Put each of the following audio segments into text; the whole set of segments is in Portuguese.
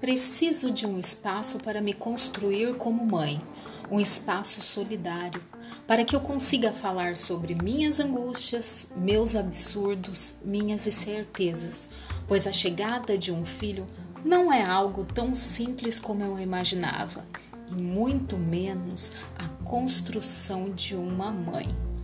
Preciso de um espaço para me construir como mãe, um espaço solidário, para que eu consiga falar sobre minhas angústias, meus absurdos, minhas incertezas, pois a chegada de um filho não é algo tão simples como eu imaginava, e muito menos a construção de uma mãe.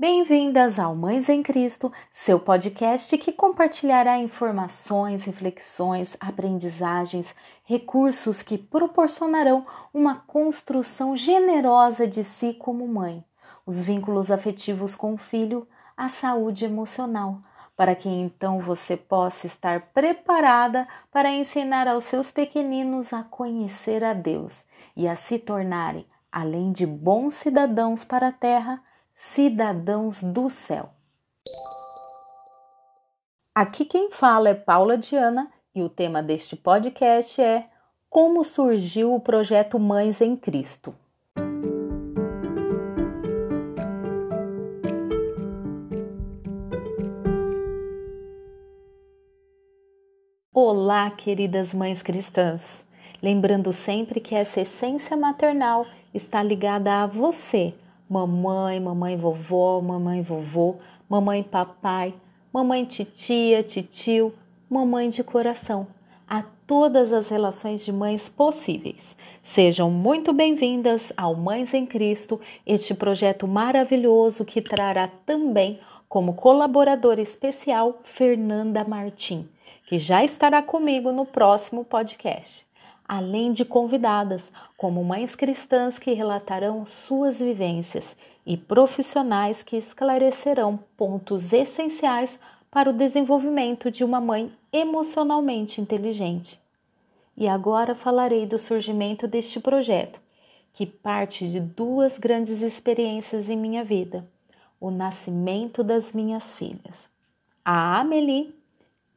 Bem-vindas ao Mães em Cristo, seu podcast que compartilhará informações, reflexões, aprendizagens, recursos que proporcionarão uma construção generosa de si como mãe, os vínculos afetivos com o filho, a saúde emocional, para que então você possa estar preparada para ensinar aos seus pequeninos a conhecer a Deus e a se tornarem, além de bons cidadãos para a terra, cidadãos do céu. Aqui quem fala é Paula Diana e o tema deste podcast é Como surgiu o projeto Mães em Cristo. Olá, queridas mães cristãs! Lembrando sempre que essa essência maternal está ligada a você mamãe, mamãe vovó, mamãe vovô, mamãe papai, mamãe titia, titio, mamãe de coração, a todas as relações de mães possíveis. Sejam muito bem-vindas ao Mães em Cristo, este projeto maravilhoso que trará também como colaboradora especial Fernanda Martim, que já estará comigo no próximo podcast além de convidadas, como mães cristãs que relatarão suas vivências e profissionais que esclarecerão pontos essenciais para o desenvolvimento de uma mãe emocionalmente inteligente. E agora falarei do surgimento deste projeto, que parte de duas grandes experiências em minha vida: o nascimento das minhas filhas, a Amelie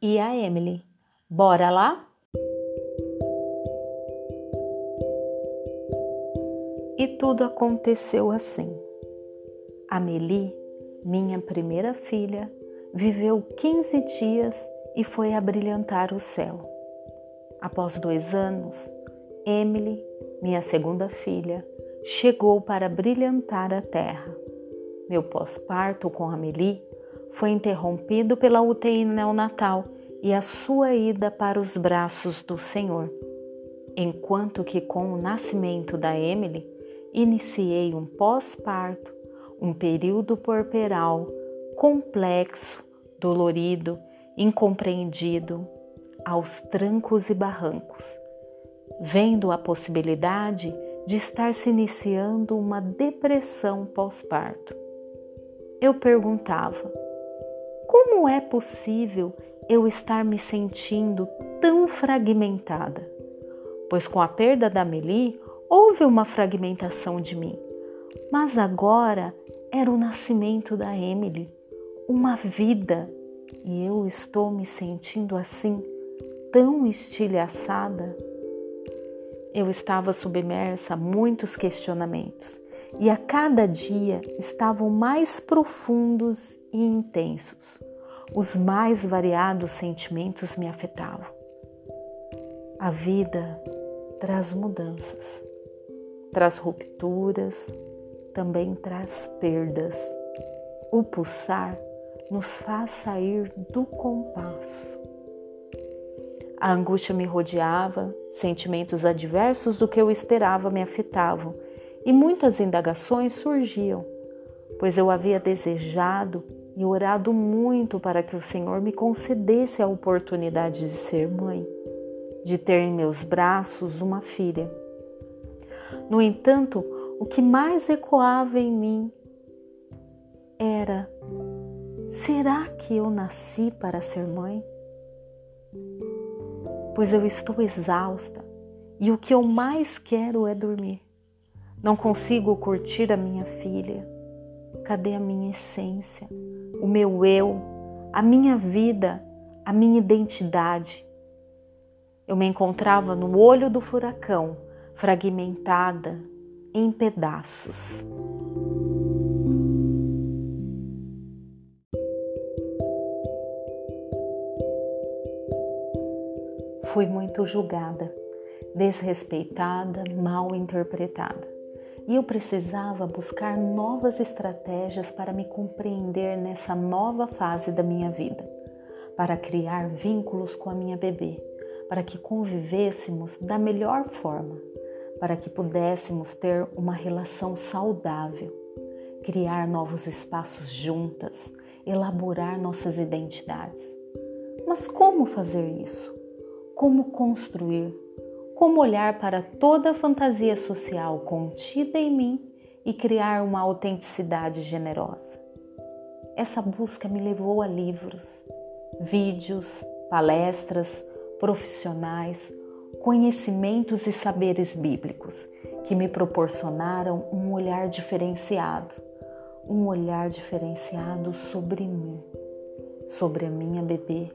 e a Emily. Bora lá? Tudo aconteceu assim. Amélie, minha primeira filha, viveu 15 dias e foi abrilhantar o céu. Após dois anos, Emily, minha segunda filha, chegou para brilhantar a terra. Meu pós-parto com Amélie foi interrompido pela UTI neonatal e a sua ida para os braços do Senhor. Enquanto que com o nascimento da Emily, iniciei um pós-parto, um período porperal complexo, dolorido, incompreendido, aos trancos e barrancos, vendo a possibilidade de estar se iniciando uma depressão pós-parto. Eu perguntava: como é possível eu estar me sentindo tão fragmentada? Pois com a perda da Meli, houve uma fragmentação de mim, mas agora era o nascimento da Emily, uma vida, e eu estou me sentindo assim, tão estilhaçada. Eu estava submersa a muitos questionamentos e a cada dia estavam mais profundos e intensos. Os mais variados sentimentos me afetavam. A vida traz mudanças traz rupturas, também traz perdas. O pulsar nos faz sair do compasso. A angústia me rodeava, sentimentos adversos do que eu esperava me afetavam e muitas indagações surgiam, pois eu havia desejado e orado muito para que o Senhor me concedesse a oportunidade de ser mãe, de ter em meus braços uma filha. No entanto, o que mais ecoava em mim era: será que eu nasci para ser mãe? Pois eu estou exausta e o que eu mais quero é dormir. Não consigo curtir a minha filha. Cadê a minha essência, o meu eu, a minha vida, a minha identidade? Eu me encontrava no olho do furacão fragmentada, em pedaços. Fui muito julgada, desrespeitada, mal interpretada. E eu precisava buscar novas estratégias para me compreender nessa nova fase da minha vida, para criar vínculos com a minha bebê, para que convivêssemos da melhor forma, para que pudéssemos ter uma relação saudável, criar novos espaços juntas, elaborar nossas identidades. Mas como fazer isso? como construir, como olhar para toda a fantasia social contida em mim e criar uma autenticidade generosa. Essa busca me levou a livros, vídeos, palestras, profissionais, conhecimentos e saberes bíblicos que me proporcionaram um olhar diferenciado, um olhar diferenciado sobre mim, sobre a minha bebê,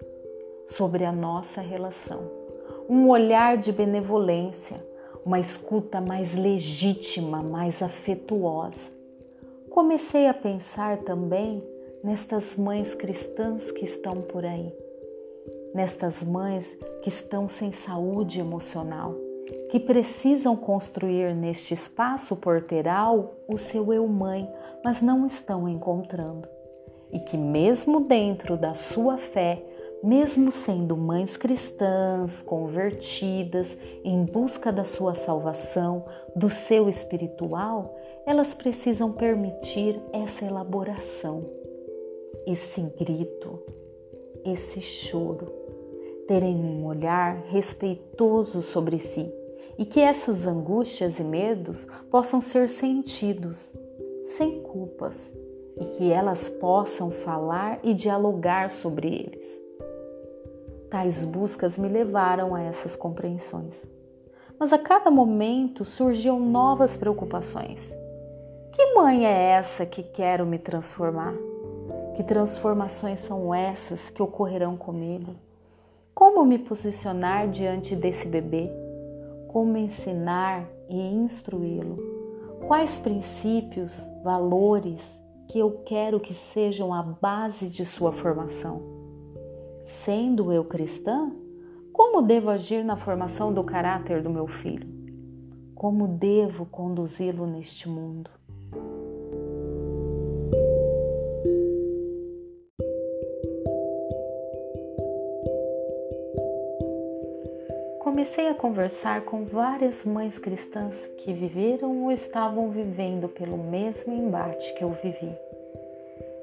sobre a nossa relação. Um olhar de benevolência, uma escuta mais legítima, mais afetuosa. Comecei a pensar também nestas mães cristãs que estão por aí, nestas mães que estão sem saúde emocional, que precisam construir neste espaço porteiral o seu eu-mãe, mas não estão encontrando. E que, mesmo dentro da sua fé, mesmo sendo mães cristãs, convertidas, em busca da sua salvação, do seu espiritual, elas precisam permitir essa elaboração, esse grito, esse choro, terem um olhar respeitoso sobre si e que essas angústias e medos possam ser sentidos sem culpas e que elas possam falar e dialogar sobre eles. Tais buscas me levaram a essas compreensões. Mas a cada momento surgiam novas preocupações. Que mãe é essa que quero me transformar? Que transformações são essas que ocorrerão comigo? Como me posicionar diante desse bebê? Como ensinar e instruí-lo? Quais princípios, valores que eu quero que sejam a base de sua formação? Sendo eu cristã, como devo agir na formação do caráter do meu filho? Como devo conduzi-lo neste mundo? Comecei a conversar com várias mães cristãs que viveram ou estavam vivendo pelo mesmo embate que eu vivi.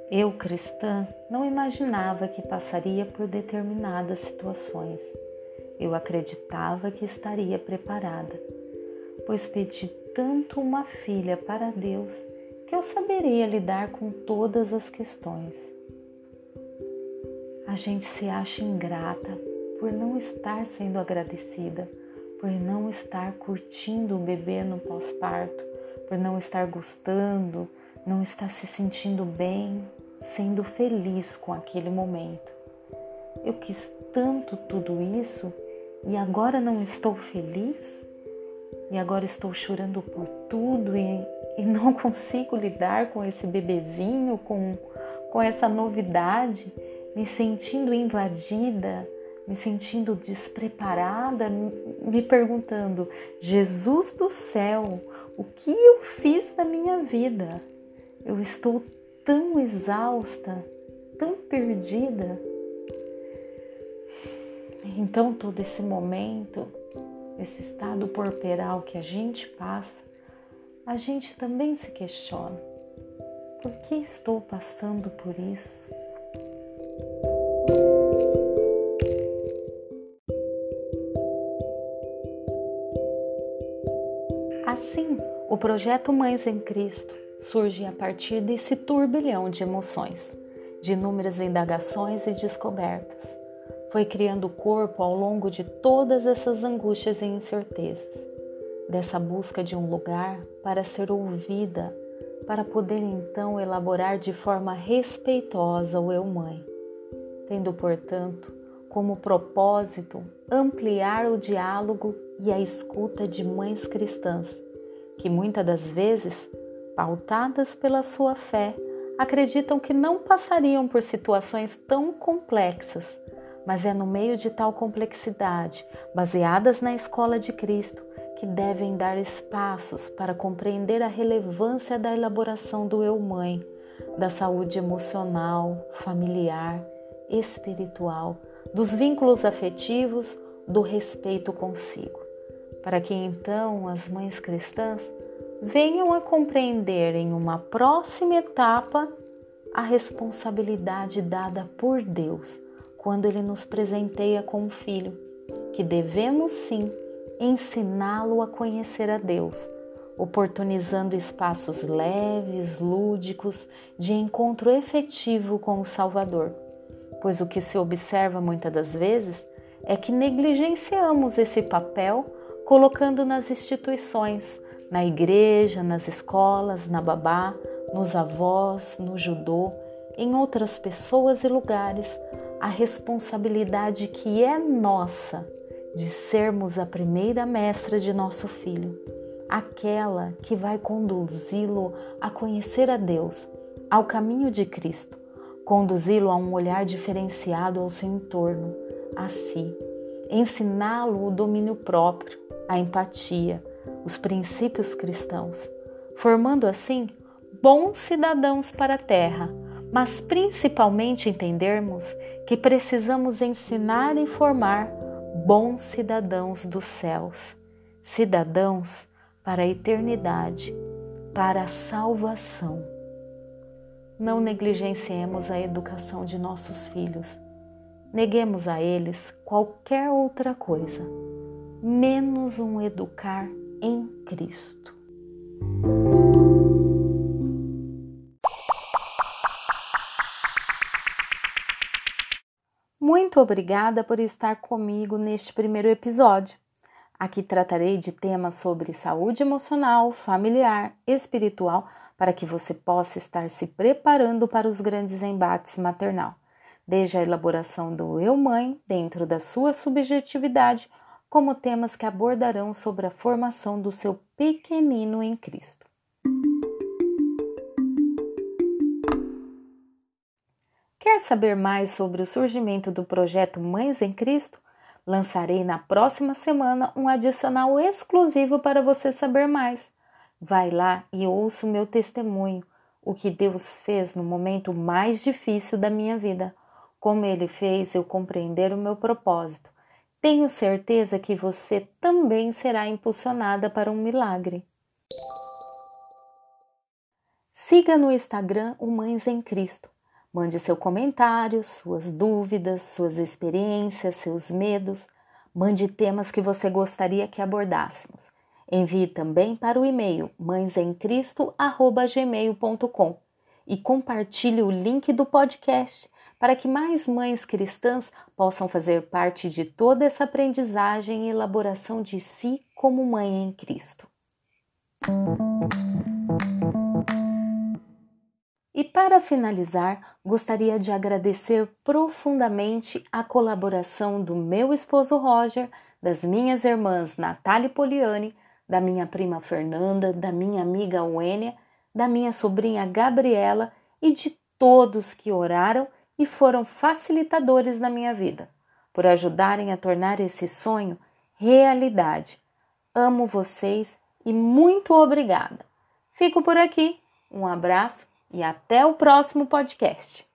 Eu, cristã, não imaginava que passaria por determinadas situações. Eu acreditava que estaria preparada, pois pedi tanto uma filha para Deus que eu saberia lidar com todas as questões. A gente se acha ingrata por não estar sendo agradecida, por não estar curtindo o bebê no pós-parto, por não estar gostando, não estar se sentindo bem, sendo feliz com aquele momento. Eu quis tanto tudo isso e agora não estou feliz? E agora estou chorando por tudo e, e não consigo lidar com esse bebezinho, com, com essa novidade, me sentindo invadida, me sentindo despreparada, me perguntando: Jesus do céu, o que eu fiz na minha vida? Eu estou tão exausta, tão perdida. Então, todo esse momento, esse estado porperal que a gente passa, a gente também se questiona: por que estou passando por isso? O projeto Mães em Cristo surge a partir desse turbilhão de emoções, de inúmeras indagações e descobertas. Foi criando o corpo ao longo de todas essas angústias e incertezas, dessa busca de um lugar para ser ouvida, para poder então elaborar de forma respeitosa o eu-mãe, tendo, portanto, como propósito ampliar o diálogo e a escuta de mães cristãs que muitas das vezes, pautadas pela sua fé, acreditam que não passariam por situações tão complexas, mas é no meio de tal complexidade, baseadas na escola de Cristo, que devem dar espaços para compreender a relevância da elaboração do eu-mãe, da saúde emocional, familiar, espiritual, dos vínculos afetivos, do respeito consigo, para que então as mães cristãs venham a compreender em uma próxima etapa a responsabilidade dada por Deus quando Ele nos presenteia com um filho, que devemos sim ensiná-lo a conhecer a Deus, oportunizando espaços leves, lúdicos, de encontro efetivo com o Salvador. Pois o que se observa muitas das vezes é que negligenciamos esse papel colocando nas instituições, na igreja, nas escolas, na babá, nos avós, no judô, em outras pessoas e lugares, a responsabilidade que é nossa de sermos a primeira mestra de nosso filho, aquela que vai conduzi-lo a conhecer a Deus, ao caminho de Cristo, conduzi-lo a um olhar diferenciado ao seu entorno, a si, ensiná-lo o domínio próprio, a empatia, os princípios cristãos, formando assim bons cidadãos para a terra, mas principalmente entendermos que precisamos ensinar e formar bons cidadãos dos céus, cidadãos para a eternidade, para a salvação. Não negligenciemos a educação de nossos filhos. Neguemos a eles qualquer outra coisa, menos um educar em Cristo. Muito obrigada por estar comigo neste primeiro episódio. Aqui tratarei de temas sobre saúde emocional, familiar, espiritual, para que você possa estar se preparando para os grandes embates maternal, desde a elaboração do eu-mãe dentro da sua subjetividade, como temas que abordarão sobre a formação do seu pequenino em Cristo. Quer saber mais sobre o surgimento do projeto Mães em Cristo? Lançarei na próxima semana um adicional exclusivo para você saber mais. Vai lá e ouça o meu testemunho, o que Deus fez no momento mais difícil da minha vida, como Ele fez eu compreender o meu propósito. Tenho certeza que você também será impulsionada para um milagre. Siga no Instagram o Mães em Cristo Mande seu comentário, suas dúvidas, suas experiências, seus medos. Mande temas que você gostaria que abordássemos. Envie também para o e-mail mãesemcristo@gmail.com e compartilhe o link do podcast para que mais mães cristãs possam fazer parte de toda essa aprendizagem e elaboração de si como mãe em Cristo. E para finalizar, gostaria de agradecer profundamente a colaboração do meu esposo Roger, das minhas irmãs Natália e Poliane, da minha prima Fernanda, da minha amiga Wênia, da minha sobrinha Gabriela e de todos que oraram e foram facilitadores na minha vida, por ajudarem a tornar esse sonho realidade. Amo vocês e muito obrigada. Fico por aqui. Um abraço e até o próximo podcast.